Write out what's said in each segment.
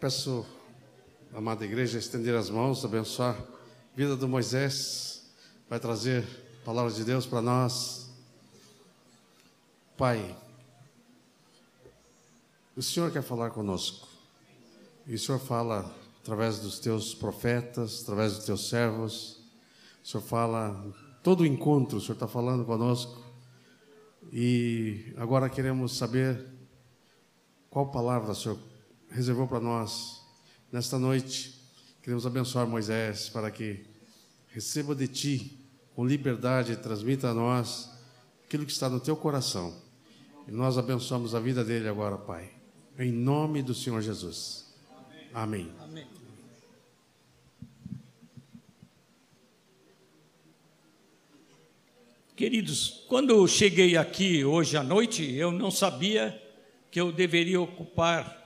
Peço, amada igreja, estender as mãos, abençoar a vida do Moisés, vai trazer a palavra de Deus para nós. Pai, o Senhor quer falar conosco. E o Senhor fala através dos teus profetas, através dos teus servos. O Senhor fala, todo o encontro, o Senhor está falando conosco. E agora queremos saber qual palavra o Senhor reservou para nós nesta noite. Queremos abençoar Moisés para que receba de ti com liberdade e transmita a nós aquilo que está no teu coração. E nós abençoamos a vida dele agora, Pai. Em nome do Senhor Jesus. Amém. Amém. Queridos, quando eu cheguei aqui hoje à noite, eu não sabia que eu deveria ocupar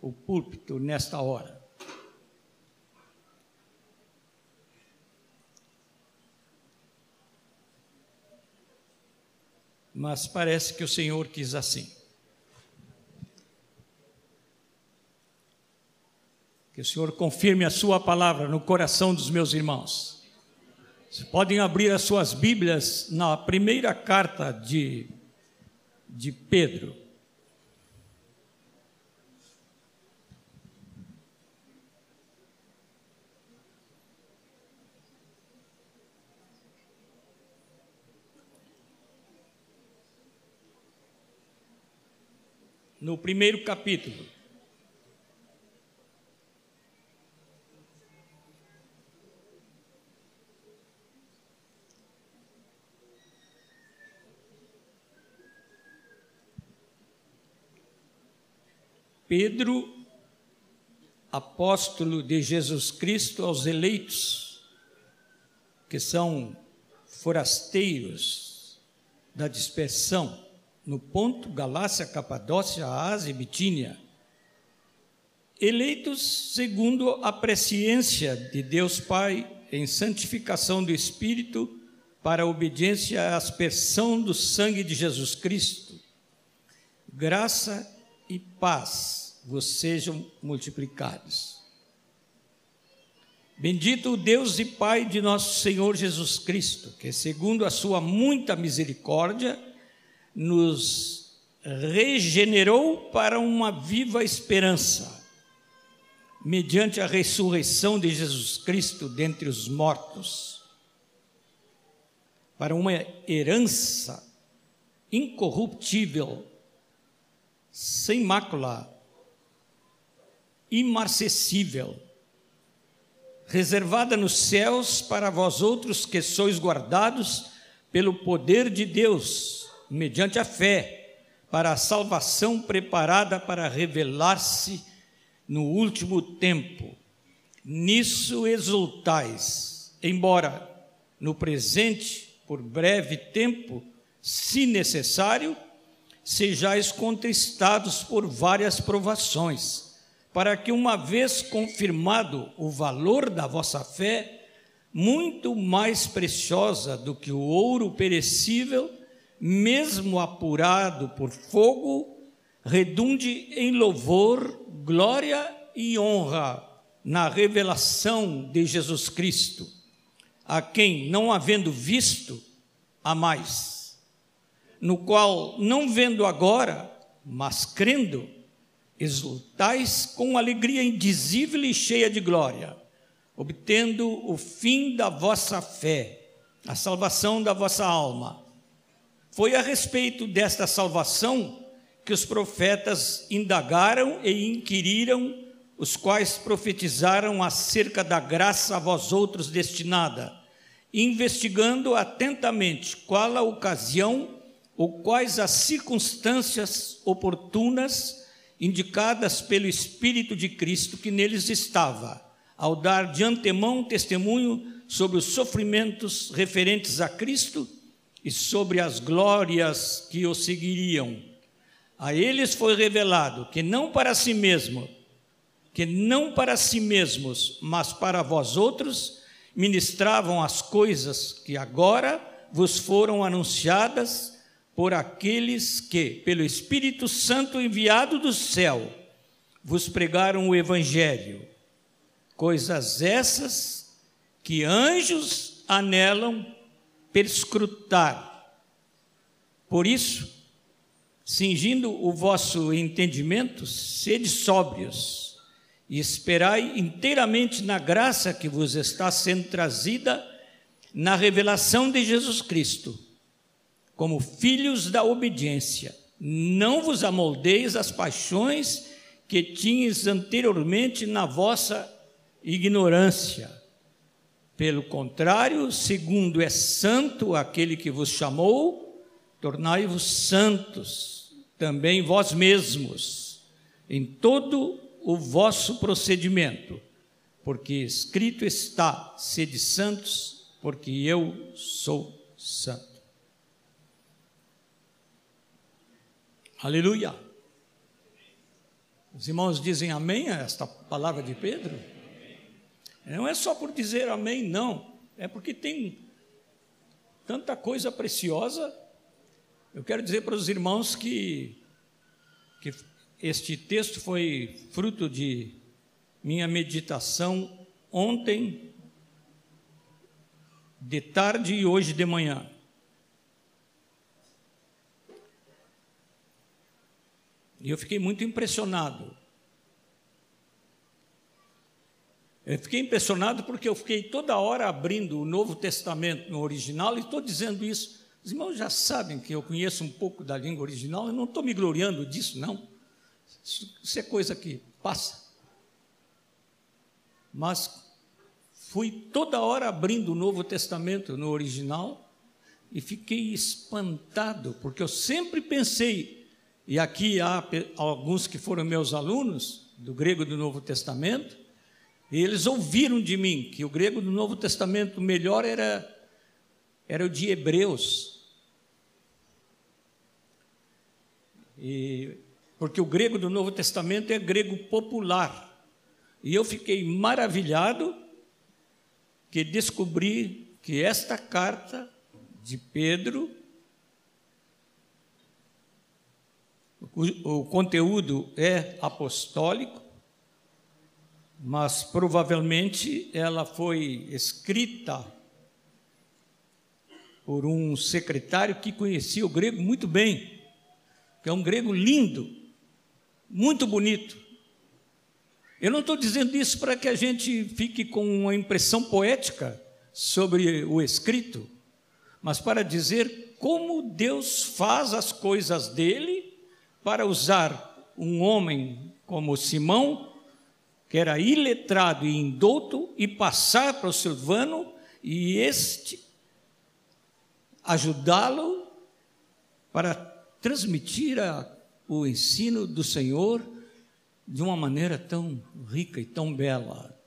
o púlpito nesta hora. Mas parece que o Senhor quis assim. Que o Senhor confirme a Sua palavra no coração dos meus irmãos. Vocês podem abrir as suas Bíblias na primeira carta de, de Pedro. No primeiro capítulo. Pedro, apóstolo de Jesus Cristo aos eleitos, que são forasteiros da dispersão, no ponto, Galácia, Capadócia, Ásia e Bitínia, eleitos segundo a presciência de Deus Pai em santificação do Espírito para a obediência à aspersão do sangue de Jesus Cristo. Graça e paz vos sejam multiplicados. Bendito o Deus e Pai de nosso Senhor Jesus Cristo, que segundo a sua muita misericórdia, nos regenerou para uma viva esperança, mediante a ressurreição de Jesus Cristo dentre os mortos, para uma herança incorruptível, sem mácula, imarcessível, reservada nos céus para vós outros que sois guardados pelo poder de Deus mediante a fé, para a salvação preparada para revelar-se no último tempo. Nisso exultais, embora no presente, por breve tempo, se necessário, sejais contestados por várias provações, para que, uma vez confirmado o valor da vossa fé, muito mais preciosa do que o ouro perecível, mesmo apurado por fogo, redunde em louvor, glória e honra na revelação de Jesus Cristo, a quem, não havendo visto, há mais, no qual, não vendo agora, mas crendo, exultais com alegria indizível e cheia de glória, obtendo o fim da vossa fé, a salvação da vossa alma foi a respeito desta salvação que os profetas indagaram e inquiriram, os quais profetizaram acerca da graça a vós outros destinada, investigando atentamente qual a ocasião ou quais as circunstâncias oportunas indicadas pelo Espírito de Cristo que neles estava, ao dar de antemão testemunho sobre os sofrimentos referentes a Cristo e sobre as glórias que o seguiriam. A eles foi revelado que não para si mesmo, que não para si mesmos, mas para vós outros, ministravam as coisas que agora vos foram anunciadas por aqueles que, pelo Espírito Santo enviado do céu, vos pregaram o Evangelho, coisas essas que anjos anelam perscrutar. Por isso, cingindo o vosso entendimento, sede sóbrios e esperai inteiramente na graça que vos está sendo trazida na revelação de Jesus Cristo, como filhos da obediência. Não vos amoldeis as paixões que tinhas anteriormente na vossa ignorância. Pelo contrário, segundo é santo aquele que vos chamou, tornai-vos santos também vós mesmos em todo o vosso procedimento, porque escrito está: sede santos, porque eu sou santo. Aleluia. Os irmãos dizem amém a esta palavra de Pedro? Não é só por dizer amém, não. É porque tem tanta coisa preciosa. Eu quero dizer para os irmãos que, que este texto foi fruto de minha meditação ontem, de tarde e hoje de manhã. E eu fiquei muito impressionado Eu fiquei impressionado porque eu fiquei toda hora abrindo o Novo Testamento no original e estou dizendo isso. Os irmãos já sabem que eu conheço um pouco da língua original, eu não estou me gloriando disso, não. Isso é coisa que passa. Mas fui toda hora abrindo o Novo Testamento no original e fiquei espantado, porque eu sempre pensei, e aqui há alguns que foram meus alunos do grego do Novo Testamento, e eles ouviram de mim que o grego do Novo Testamento melhor era, era o de Hebreus. E, porque o grego do Novo Testamento é grego popular. E eu fiquei maravilhado que descobri que esta carta de Pedro, o, o conteúdo é apostólico, mas provavelmente ela foi escrita por um secretário que conhecia o grego muito bem, que é um grego lindo, muito bonito. Eu não estou dizendo isso para que a gente fique com uma impressão poética sobre o escrito, mas para dizer como Deus faz as coisas dele para usar um homem como Simão que era iletrado e indouto, e passar para o Silvano e este ajudá-lo para transmitir a, o ensino do Senhor de uma maneira tão rica e tão bela.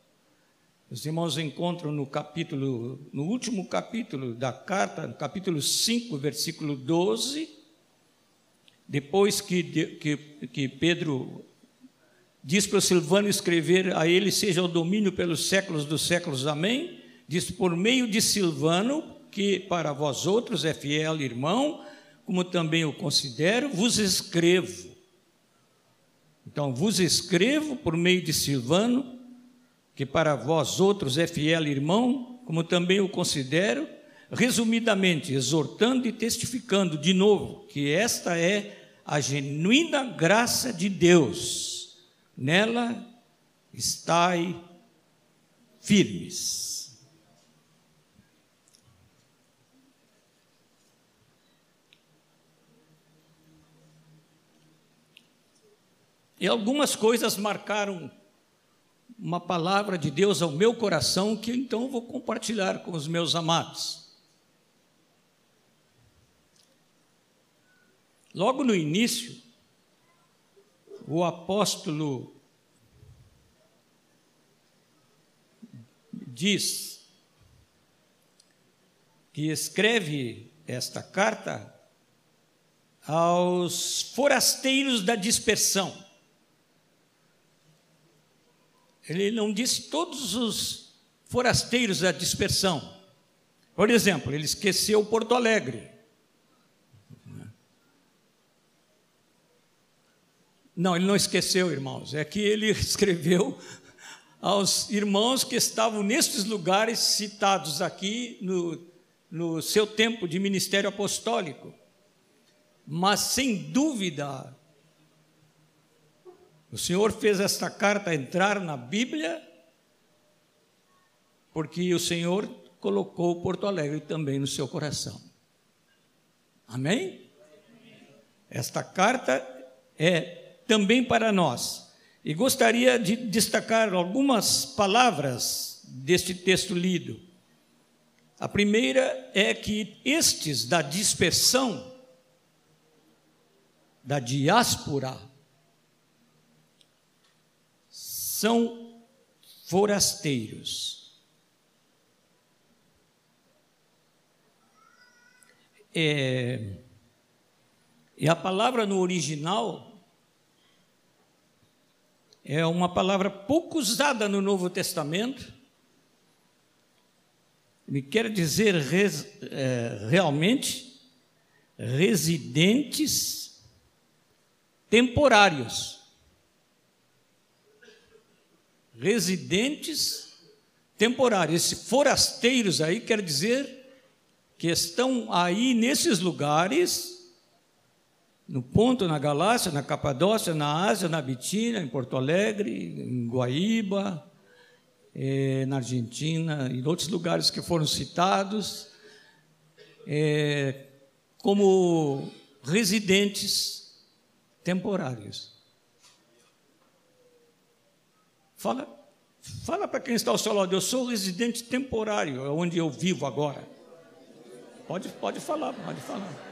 Os irmãos encontram no capítulo, no último capítulo da carta, capítulo 5, versículo 12, depois que, que, que Pedro Diz para Silvano escrever a ele seja o domínio pelos séculos dos séculos. Amém. Diz por meio de Silvano, que para vós outros é fiel irmão, como também o considero, vos escrevo. Então, vos escrevo por meio de Silvano, que para vós outros é fiel irmão, como também o considero, resumidamente, exortando e testificando de novo que esta é a genuína graça de Deus nela estai firmes. E algumas coisas marcaram uma palavra de Deus ao meu coração que então vou compartilhar com os meus amados. Logo no início, o apóstolo diz que escreve esta carta aos forasteiros da dispersão. Ele não disse todos os forasteiros da dispersão. Por exemplo, ele esqueceu Porto Alegre. Não, ele não esqueceu, irmãos. É que ele escreveu aos irmãos que estavam nestes lugares citados aqui no, no seu tempo de ministério apostólico. Mas, sem dúvida, o Senhor fez esta carta entrar na Bíblia porque o Senhor colocou Porto Alegre também no seu coração. Amém? Esta carta é também para nós. E gostaria de destacar algumas palavras deste texto lido. A primeira é que estes da dispersão, da diáspora, são forasteiros. É, e a palavra no original é uma palavra pouco usada no Novo Testamento. Me quer dizer res, é, realmente residentes temporários. Residentes temporários. Esses forasteiros aí quer dizer que estão aí nesses lugares, no ponto, na Galácia, na Capadócia, na Ásia, na Bitínia, em Porto Alegre, em Guaíba, é, na Argentina, em outros lugares que foram citados, é, como residentes temporários. Fala, fala para quem está ao seu lado, eu sou residente temporário, é onde eu vivo agora. Pode, pode falar, pode falar.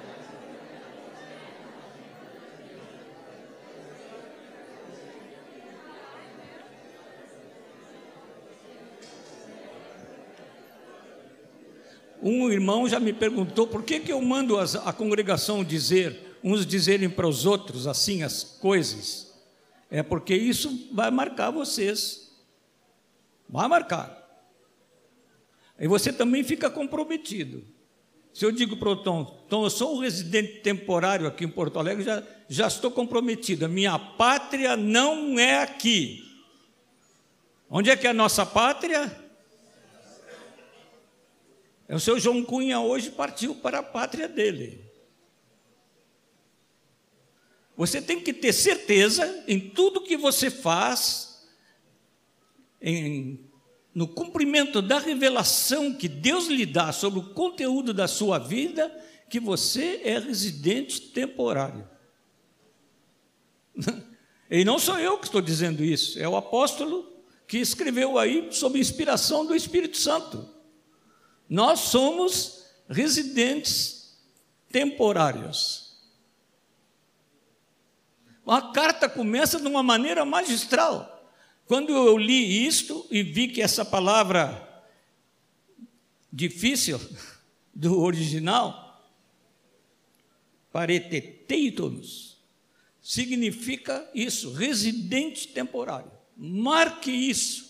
Um irmão já me perguntou por que, que eu mando as, a congregação dizer, uns dizerem para os outros assim as coisas. É porque isso vai marcar vocês. Vai marcar. E você também fica comprometido. Se eu digo para o Tom, Tom, eu sou um residente temporário aqui em Porto Alegre, já, já estou comprometido. A minha pátria não é aqui. Onde é que é a nossa pátria? É o seu João Cunha hoje partiu para a pátria dele. Você tem que ter certeza em tudo que você faz, em no cumprimento da revelação que Deus lhe dá sobre o conteúdo da sua vida, que você é residente temporário. E não sou eu que estou dizendo isso, é o apóstolo que escreveu aí sob inspiração do Espírito Santo. Nós somos residentes temporários. A carta começa de uma maneira magistral. Quando eu li isto e vi que essa palavra difícil do original, pareteteitos, significa isso, residente temporário. Marque isso.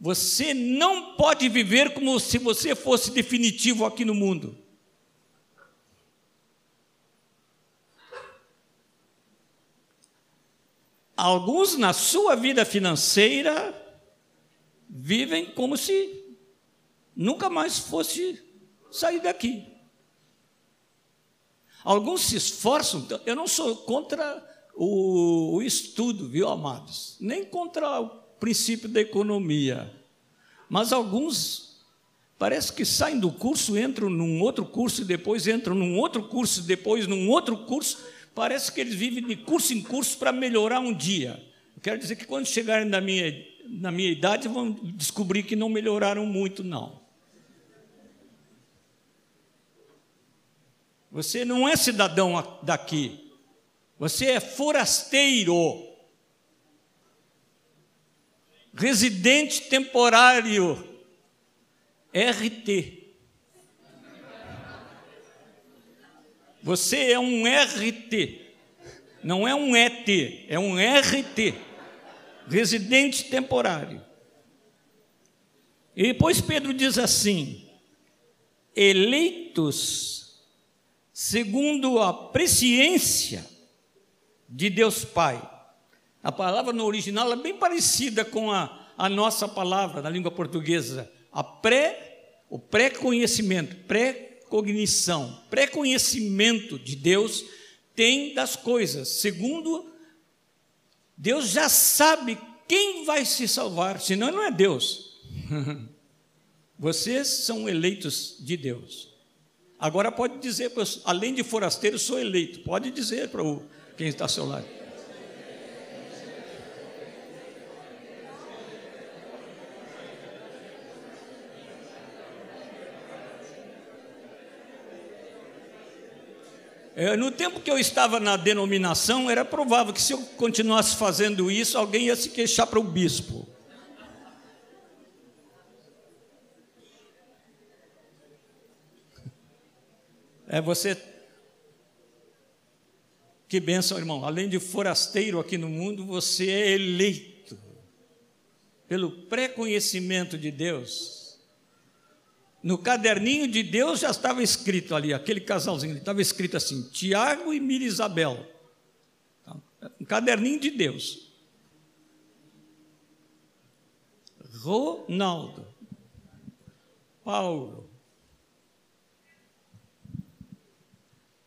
Você não pode viver como se você fosse definitivo aqui no mundo. Alguns, na sua vida financeira, vivem como se nunca mais fosse sair daqui. Alguns se esforçam, eu não sou contra o, o estudo, viu, amados? Nem contra o princípio da economia. Mas alguns parece que saem do curso, entram num outro curso, depois entram num outro curso, depois num outro curso, parece que eles vivem de curso em curso para melhorar um dia. Eu quero dizer que quando chegarem na minha, na minha idade, vão descobrir que não melhoraram muito, não. Você não é cidadão daqui, você é forasteiro, residente temporário, RT. Você é um RT, não é um ET, é um RT, residente temporário. E depois Pedro diz assim: eleitos segundo a presciência de Deus Pai. A palavra no original é bem parecida com a, a nossa palavra na língua portuguesa. A pré, o pré-conhecimento, pré-cognição, pré-conhecimento de Deus tem das coisas. Segundo, Deus já sabe quem vai se salvar, senão não é Deus. Vocês são eleitos de Deus. Agora pode dizer, além de forasteiro, sou eleito. Pode dizer para quem está ao seu lado. É, no tempo que eu estava na denominação, era provável que se eu continuasse fazendo isso, alguém ia se queixar para o bispo. É você. Que benção, irmão. Além de forasteiro aqui no mundo, você é eleito pelo pré-conhecimento de Deus no caderninho de Deus já estava escrito ali, aquele casalzinho, estava escrito assim: Tiago e Mirisabel. Um caderninho de Deus. Ronaldo. Paulo.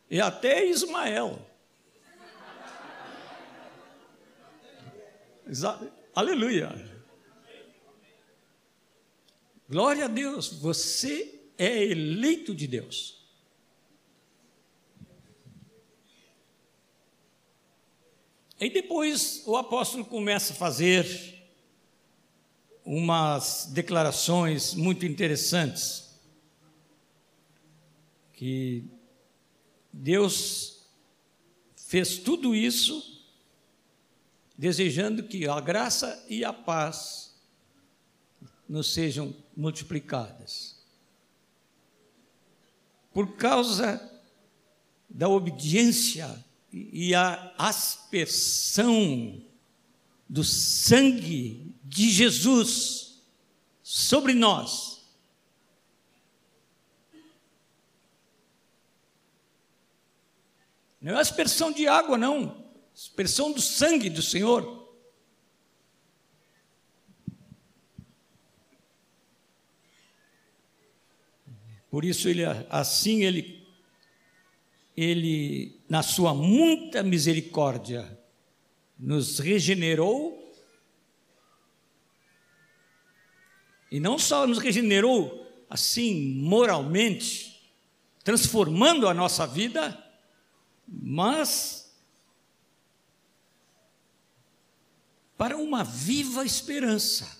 E até Ismael. Aleluia. Glória a Deus, você é eleito de Deus. E depois o apóstolo começa a fazer umas declarações muito interessantes. Que Deus fez tudo isso desejando que a graça e a paz nos sejam multiplicadas. Por causa da obediência e a aspersão do sangue de Jesus sobre nós. Não é aspersão de água, não. Aspersão do sangue do Senhor. Por isso ele assim ele ele na sua muita misericórdia nos regenerou e não só nos regenerou assim moralmente, transformando a nossa vida, mas para uma viva esperança.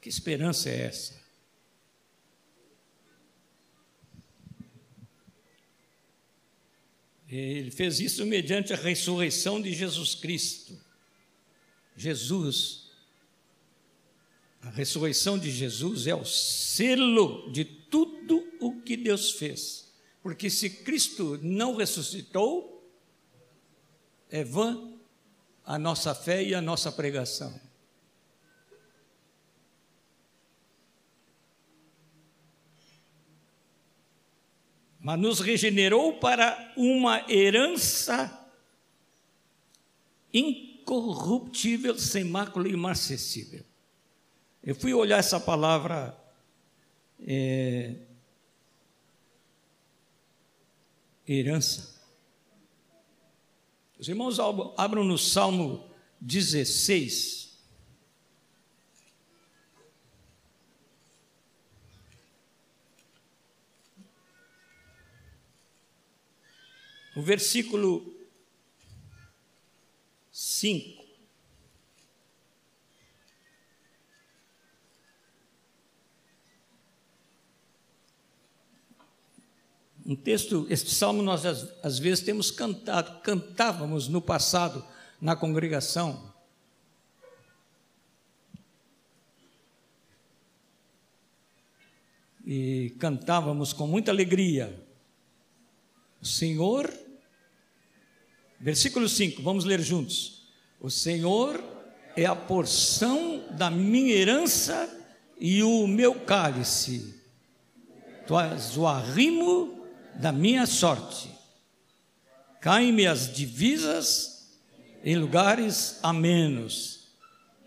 Que esperança é essa? Ele fez isso mediante a ressurreição de Jesus Cristo. Jesus, a ressurreição de Jesus é o selo de tudo o que Deus fez. Porque se Cristo não ressuscitou, é vã a nossa fé e a nossa pregação. Mas nos regenerou para uma herança incorruptível, sem mácula e imarcessível. Eu fui olhar essa palavra é, herança. Os irmãos abram no Salmo 16. O versículo 5. Um texto, este salmo nós às, vezes temos cantado, cantávamos no passado na congregação. E cantávamos com muita alegria. O Senhor Versículo 5, vamos ler juntos. O Senhor é a porção da minha herança e o meu cálice. Tu és o arrimo da minha sorte. Caem-me as divisas em lugares a menos.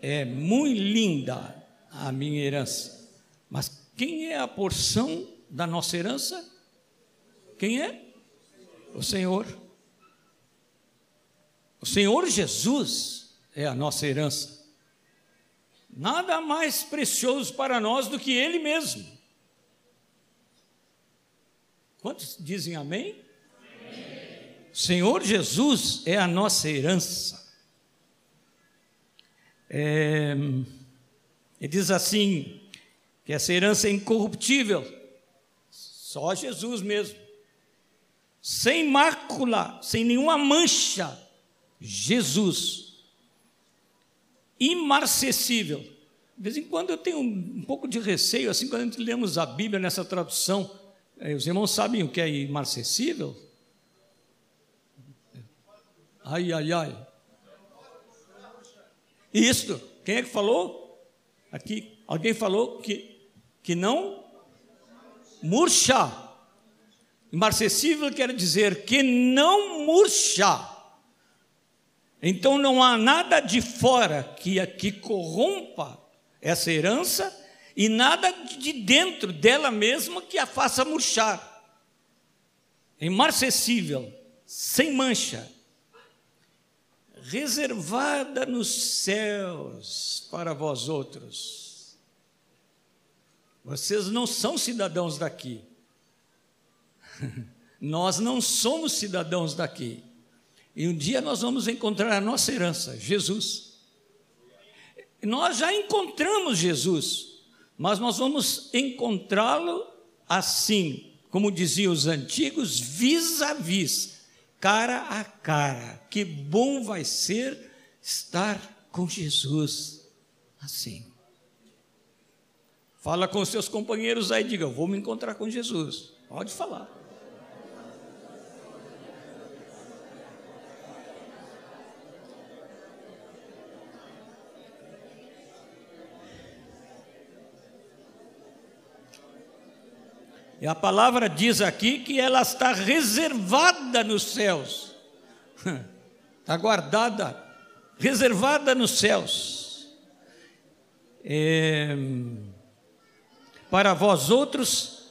É muito linda a minha herança. Mas quem é a porção da nossa herança? Quem é? O Senhor. O Senhor Jesus é a nossa herança. Nada mais precioso para nós do que Ele mesmo. Quantos dizem amém? amém? O Senhor Jesus é a nossa herança. É, ele diz assim: que essa herança é incorruptível, só Jesus mesmo, sem mácula, sem nenhuma mancha, Jesus, imarcessível. De vez em quando eu tenho um, pouco de receio, assim, quando a gente lemos a Bíblia nessa tradução, eh, os irmãos sabem o que é imarcessível? Ai, ai, ai. Isto, quem é que falou? Aqui, alguém falou que que não murcha. Imarcessível quer dizer que não murcha. Então não há nada de fora que, que corrompa essa herança e nada de dentro dela mesma que a faça murchar. Imarcessível, sem mancha, reservada nos céus para vós outros vocês não são cidadãos daqui. nós não somos cidadãos daqui. E um dia nós vamos encontrar a nossa herança, Jesus. Nós já encontramos Jesus, mas nós vamos encontrá-lo assim, como diziam os antigos, vis a vis, cara a cara. Que bom vai ser estar com Jesus assim. Fala com seus companheiros aí, diga, eu vou me encontrar com Jesus. Pode falar. E a palavra diz aqui que ela está reservada nos céus. Está guardada, reservada nos céus. É para vós outros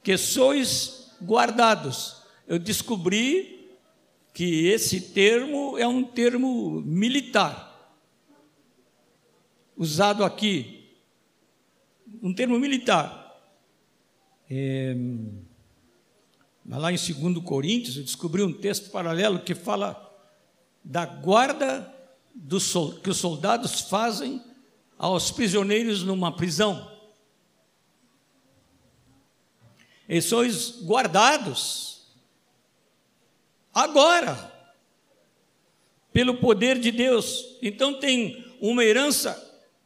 que sois guardados. Eu descobri que esse termo é um termo militar, usado aqui, um termo militar. É, lá em 2 Coríntios, eu descobri um texto paralelo que fala da guarda do, que os soldados fazem aos prisioneiros numa prisão. e sois guardados agora pelo poder de Deus. Então tem uma herança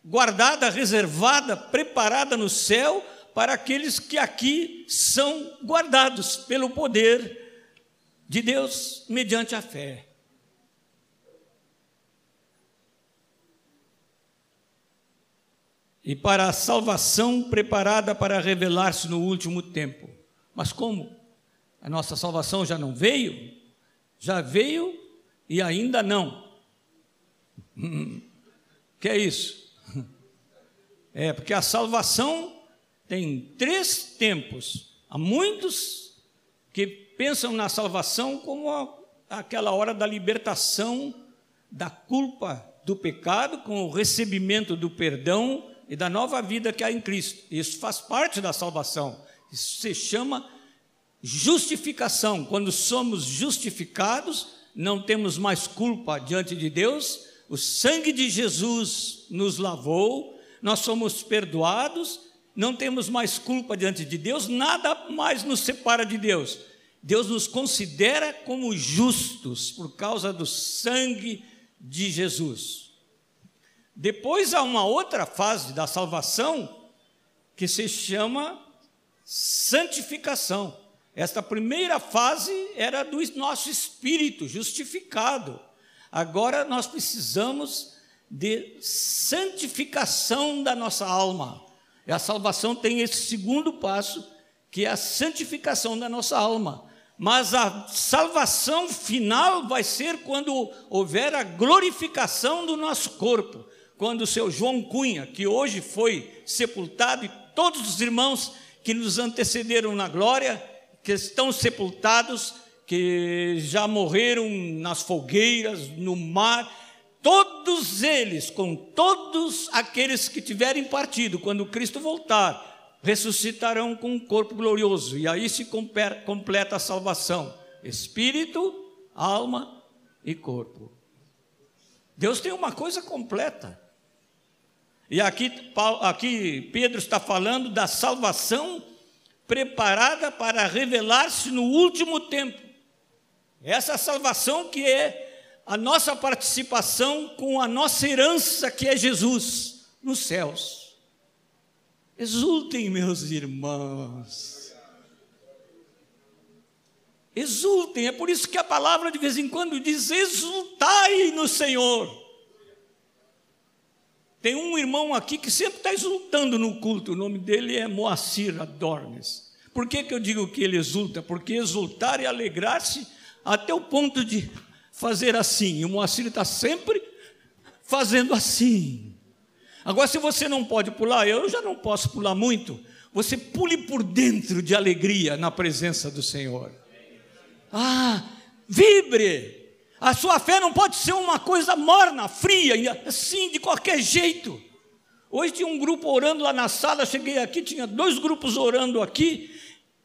guardada, reservada, preparada no céu para aqueles que aqui são guardados pelo poder de Deus mediante a fé. e para a salvação preparada para revelar-se no último tempo. Mas como? A nossa salvação já não veio? Já veio e ainda não. que é isso? É porque a salvação tem três tempos. Há muitos que pensam na salvação como aquela hora da libertação da culpa do pecado, com o recebimento do perdão e da nova vida que há em Cristo. Isso faz parte da salvação. Isso se chama justificação. Quando somos justificados, não temos mais culpa diante de Deus. O sangue de Jesus nos lavou, nós somos perdoados, não temos mais culpa diante de Deus, nada mais nos separa de Deus. Deus nos considera como justos por causa do sangue de Jesus. Depois há uma outra fase da salvação que se chama santificação. Esta primeira fase era do nosso espírito justificado. Agora nós precisamos de santificação da nossa alma. A salvação tem esse segundo passo, que é a santificação da nossa alma. Mas a salvação final vai ser quando houver a glorificação do nosso corpo. Quando o seu João Cunha, que hoje foi sepultado, e todos os irmãos que nos antecederam na glória, que estão sepultados, que já morreram nas fogueiras, no mar, todos eles, com todos aqueles que tiverem partido, quando Cristo voltar, ressuscitarão com um corpo glorioso, e aí se completa a salvação: espírito, alma e corpo. Deus tem uma coisa completa. E aqui, aqui Pedro está falando da salvação preparada para revelar-se no último tempo. Essa salvação que é a nossa participação com a nossa herança, que é Jesus, nos céus. Exultem, meus irmãos. Exultem, é por isso que a palavra de vez em quando diz: exultai no Senhor. Tem um irmão aqui que sempre está exultando no culto, o nome dele é Moacir Adornes. Por que, que eu digo que ele exulta? Porque exultar e alegrar-se até o ponto de fazer assim. E o Moacir está sempre fazendo assim. Agora, se você não pode pular, eu já não posso pular muito. Você pule por dentro de alegria na presença do Senhor. Ah, vibre! A sua fé não pode ser uma coisa morna, fria, assim, de qualquer jeito. Hoje tinha um grupo orando lá na sala, cheguei aqui, tinha dois grupos orando aqui,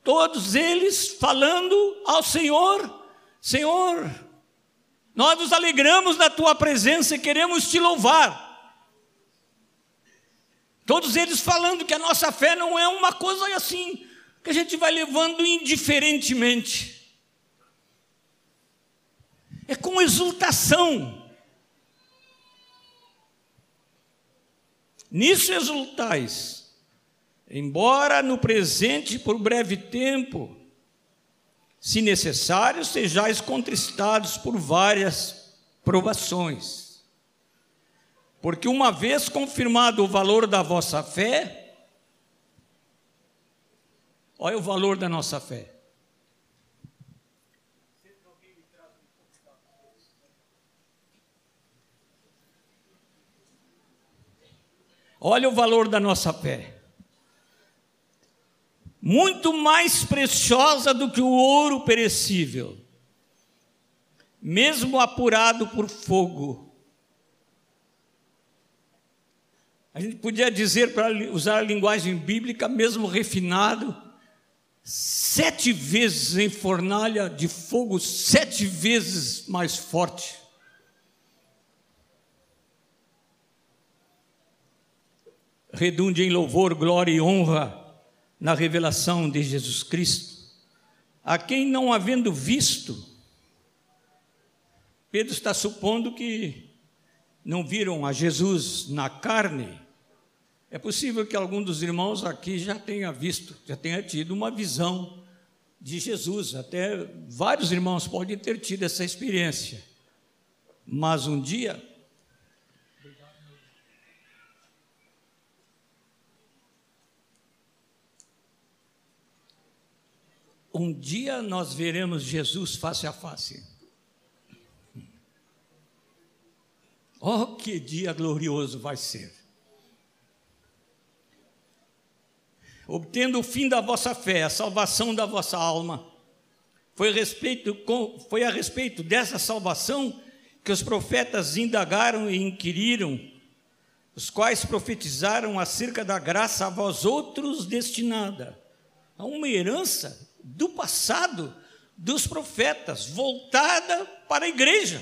todos eles falando ao Senhor: Senhor, nós nos alegramos na tua presença e queremos te louvar. Todos eles falando que a nossa fé não é uma coisa assim, que a gente vai levando indiferentemente. É com exultação. Nisso exultais, embora no presente por breve tempo, se necessário, sejais contristados por várias provações porque uma vez confirmado o valor da vossa fé, olha o valor da nossa fé. Olha o valor da nossa fé. Muito mais preciosa do que o ouro perecível, mesmo apurado por fogo A gente podia dizer, para usar a linguagem bíblica, mesmo refinado, sete vezes em fornalha de fogo, sete vezes mais forte. Redunde em louvor, glória e honra na revelação de Jesus Cristo, a quem não havendo visto, Pedro está supondo que não viram a Jesus na carne, é possível que algum dos irmãos aqui já tenha visto, já tenha tido uma visão de Jesus. Até vários irmãos podem ter tido essa experiência. Mas um dia. Um dia nós veremos Jesus face a face. Oh, que dia glorioso vai ser! obtendo o fim da vossa fé, a salvação da vossa alma. Foi a respeito, foi a respeito dessa salvação que os profetas indagaram e inquiriram, os quais profetizaram acerca da graça a vós outros destinada, a uma herança do passado dos profetas, voltada para a igreja.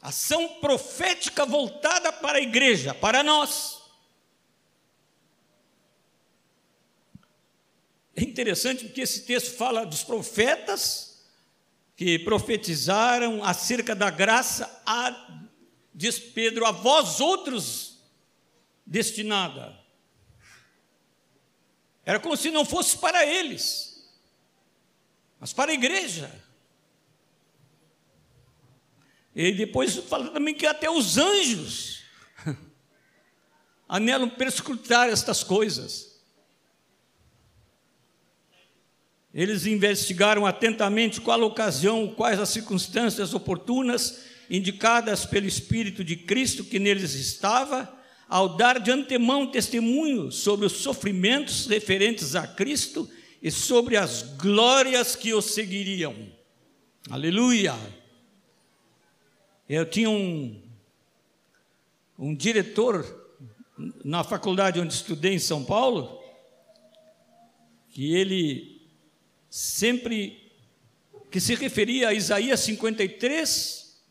Ação profética voltada para a igreja, para nós. É interessante porque esse texto fala dos profetas que profetizaram acerca da graça, a, diz Pedro, a vós outros destinada. Era como se não fosse para eles, mas para a igreja. E depois fala também que até os anjos anelam perscrutar estas coisas. Eles investigaram atentamente qual a ocasião, quais as circunstâncias oportunas indicadas pelo Espírito de Cristo que neles estava, ao dar de antemão testemunho sobre os sofrimentos referentes a Cristo e sobre as glórias que o seguiriam. Aleluia! Eu tinha um, um diretor na faculdade onde estudei em São Paulo, que ele sempre que se referia a Isaías 53,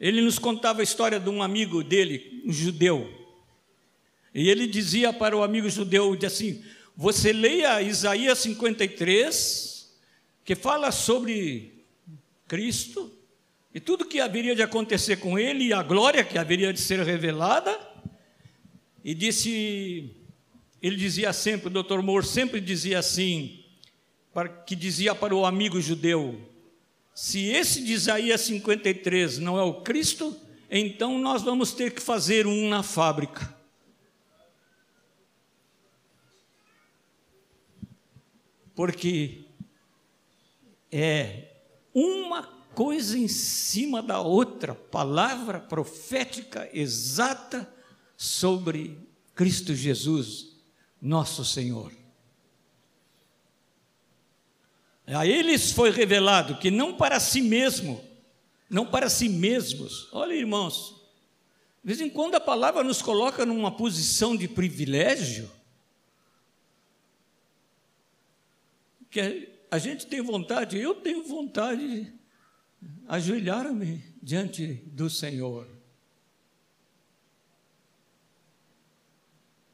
ele nos contava a história de um amigo dele, um judeu. E ele dizia para o amigo judeu assim: Você leia Isaías 53, que fala sobre Cristo, e tudo que haveria de acontecer com ele e a glória que haveria de ser revelada. E disse, ele dizia sempre, o doutor Moore sempre dizia assim, para, que dizia para o amigo judeu: se esse de Isaías 53 não é o Cristo, então nós vamos ter que fazer um na fábrica. Porque é uma coisa em cima da outra, palavra profética exata sobre Cristo Jesus, nosso Senhor. A eles foi revelado que não para si mesmo, não para si mesmos. Olha, irmãos, de vez em quando a palavra nos coloca numa posição de privilégio, que a gente tem vontade, eu tenho vontade ajoelharam-me diante do Senhor.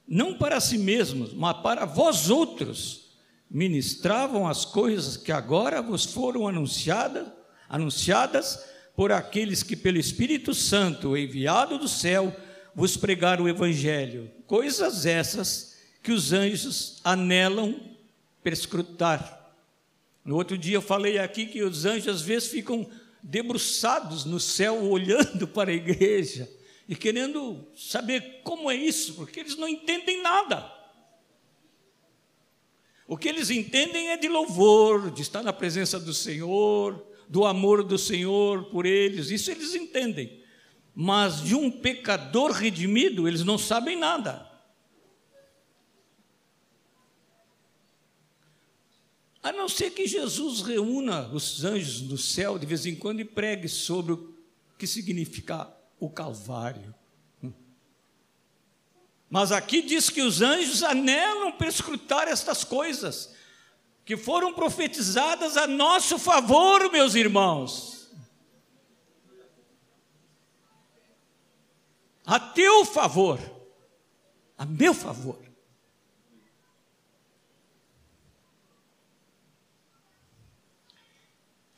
Não para si mesmos, mas para vós outros, ministravam as coisas que agora vos foram anunciadas, anunciadas por aqueles que pelo Espírito Santo, enviado do céu, vos pregaram o evangelho. Coisas essas que os anjos anelam perscrutar no outro dia eu falei aqui que os anjos às vezes ficam debruçados no céu, olhando para a igreja e querendo saber como é isso, porque eles não entendem nada. O que eles entendem é de louvor, de estar na presença do Senhor, do amor do Senhor por eles, isso eles entendem. Mas de um pecador redimido, eles não sabem nada. A não ser que Jesus reúna os anjos do céu de vez em quando e pregue sobre o que significa o Calvário. Mas aqui diz que os anjos anelam para escrutar estas coisas, que foram profetizadas a nosso favor, meus irmãos. A teu favor, a meu favor.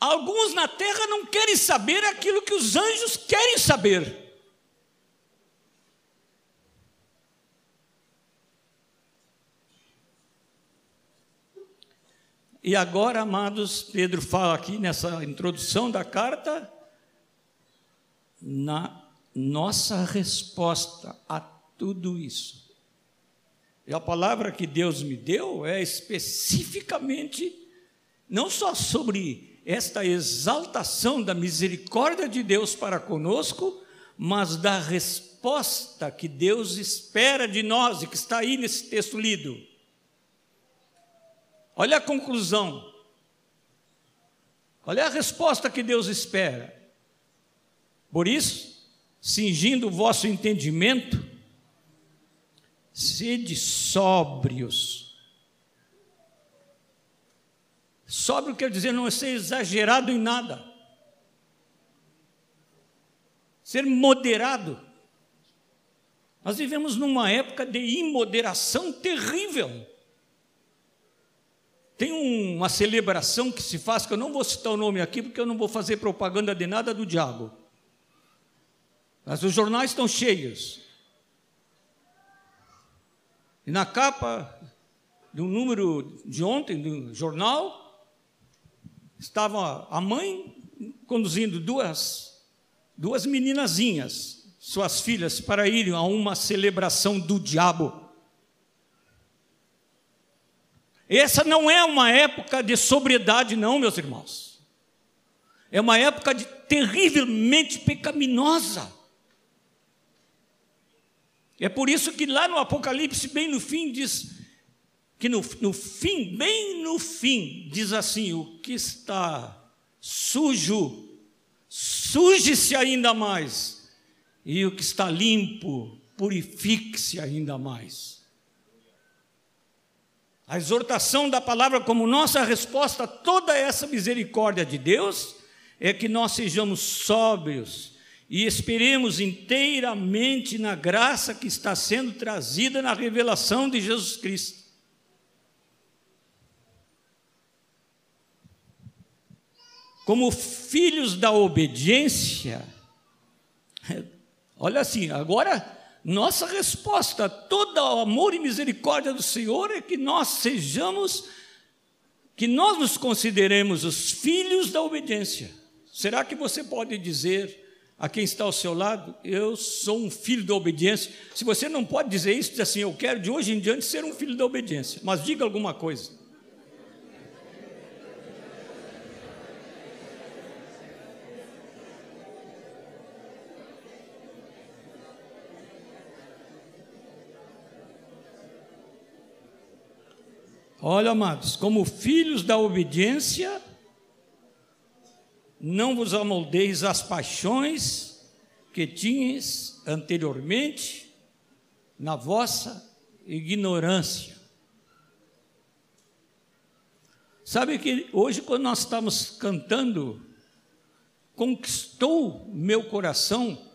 Alguns na terra não querem saber aquilo que os anjos querem saber. E agora, amados, Pedro fala aqui nessa introdução da carta, na nossa resposta a tudo isso. E a palavra que Deus me deu é especificamente, não só sobre esta exaltação da misericórdia de Deus para conosco, mas da resposta que Deus espera de nós e que está aí nesse texto lido. Olha a conclusão. É a resposta que Deus espera? Por isso, cingindo o vosso entendimento, sede sóbrios Sóbrio quer dizer não ser exagerado em nada. Ser moderado. Nós vivemos numa época de imoderação terrível. Tem uma celebração que se faz, que eu não vou citar o nome aqui, porque eu não vou fazer propaganda de nada do diabo. Mas os jornais estão cheios. E na capa do número de ontem do jornal, estava a mãe conduzindo duas, duas meninazinhas suas filhas para irem a uma celebração do diabo. Essa não é uma época de sobriedade, não, meus irmãos. É uma época de terrivelmente pecaminosa. É por isso que lá no Apocalipse, bem no fim, diz que no, no fim, bem no fim, diz assim: o que está sujo, suje-se ainda mais, e o que está limpo, purifique-se ainda mais. A exortação da palavra como nossa resposta a toda essa misericórdia de Deus é que nós sejamos sóbrios e esperemos inteiramente na graça que está sendo trazida na revelação de Jesus Cristo. Como filhos da obediência, olha assim, agora nossa resposta a todo o amor e misericórdia do Senhor é que nós sejamos, que nós nos consideremos os filhos da obediência. Será que você pode dizer a quem está ao seu lado, eu sou um filho da obediência? Se você não pode dizer isso, diz assim, eu quero de hoje em diante ser um filho da obediência, mas diga alguma coisa. Olha, amados, como filhos da obediência, não vos amoldeis as paixões que tinhas anteriormente na vossa ignorância. Sabe que hoje, quando nós estamos cantando, conquistou meu coração,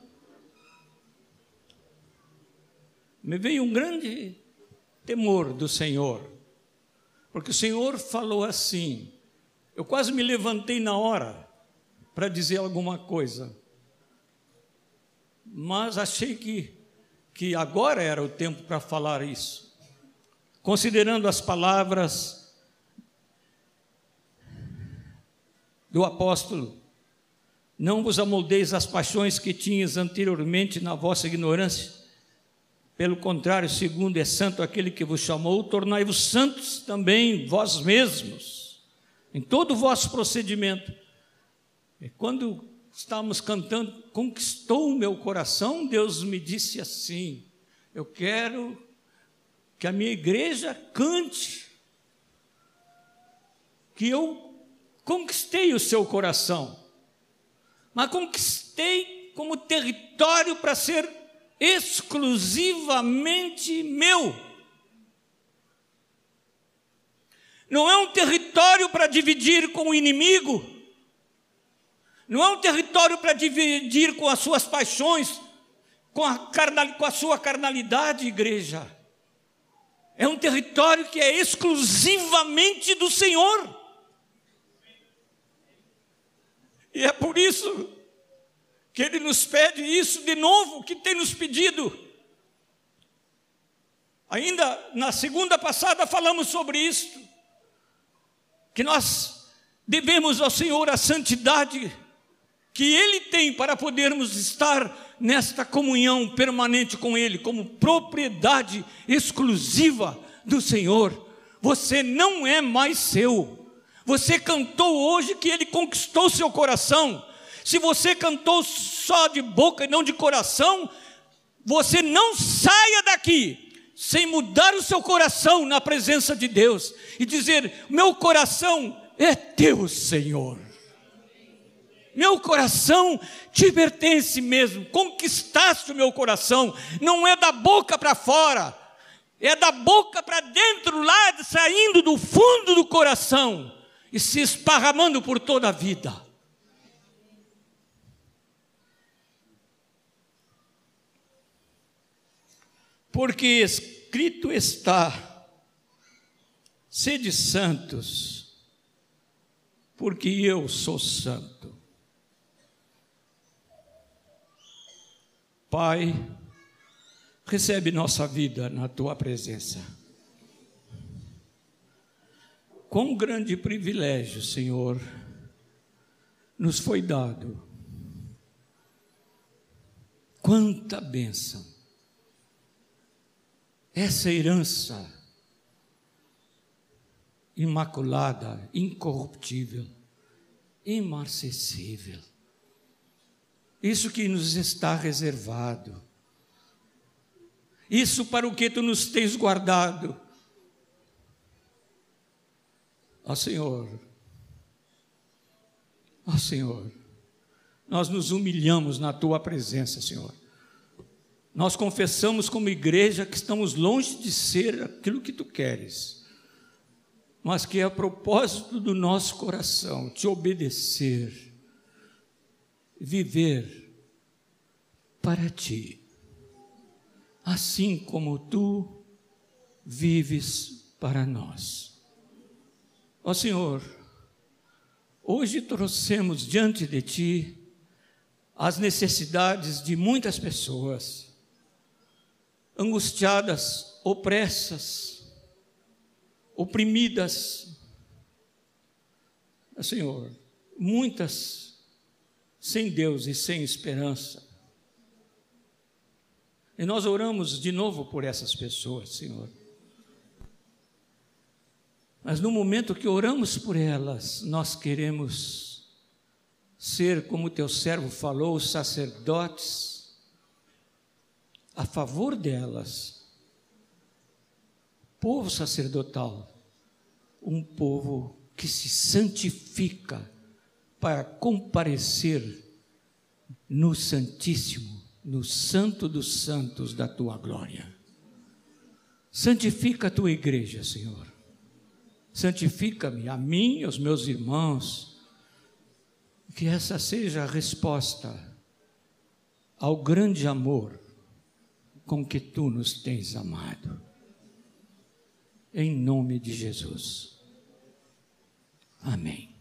me veio um grande temor do Senhor. Porque o Senhor falou assim. Eu quase me levantei na hora para dizer alguma coisa. Mas achei que, que agora era o tempo para falar isso. Considerando as palavras do apóstolo, não vos amoldeis as paixões que tinhas anteriormente na vossa ignorância pelo contrário, segundo é santo aquele que vos chamou, tornai-vos santos também vós mesmos, em todo o vosso procedimento. E quando estávamos cantando, conquistou o meu coração, Deus me disse assim: Eu quero que a minha igreja cante, que eu conquistei o seu coração, mas conquistei como território para ser exclusivamente meu. Não é um território para dividir com o inimigo, não é um território para dividir com as suas paixões, com a, carnal, com a sua carnalidade, igreja. É um território que é exclusivamente do Senhor. E é por isso que Ele nos pede isso de novo, que tem nos pedido. Ainda na segunda passada falamos sobre isso, que nós devemos ao Senhor a santidade que Ele tem para podermos estar nesta comunhão permanente com Ele, como propriedade exclusiva do Senhor. Você não é mais seu. Você cantou hoje que Ele conquistou seu coração. Se você cantou só de boca e não de coração, você não saia daqui sem mudar o seu coração na presença de Deus e dizer: Meu coração é teu, Senhor. Meu coração te pertence mesmo, conquistaste o meu coração, não é da boca para fora, é da boca para dentro, lá saindo do fundo do coração e se esparramando por toda a vida. Porque escrito está: sede santos, porque eu sou santo. Pai, recebe nossa vida na tua presença. Quão grande privilégio, Senhor, nos foi dado Quanta bênção! Essa herança imaculada, incorruptível, imarcessível. Isso que nos está reservado. Isso para o que tu nos tens guardado. Ó Senhor, ó Senhor, nós nos humilhamos na tua presença, Senhor. Nós confessamos como igreja que estamos longe de ser aquilo que tu queres, mas que é a propósito do nosso coração te obedecer, viver para ti, assim como tu vives para nós. Ó Senhor, hoje trouxemos diante de ti as necessidades de muitas pessoas angustiadas, opressas, oprimidas. Senhor, muitas sem Deus e sem esperança. E nós oramos de novo por essas pessoas, Senhor. Mas no momento que oramos por elas, nós queremos ser, como teu servo falou, sacerdotes a favor delas. Povo sacerdotal, um povo que se santifica para comparecer no Santíssimo, no Santo dos Santos da tua glória. Santifica a tua igreja, Senhor. Santifica-me, a mim e aos meus irmãos. Que essa seja a resposta ao grande amor com que tu nos tens amado. Em nome de Jesus. Amém.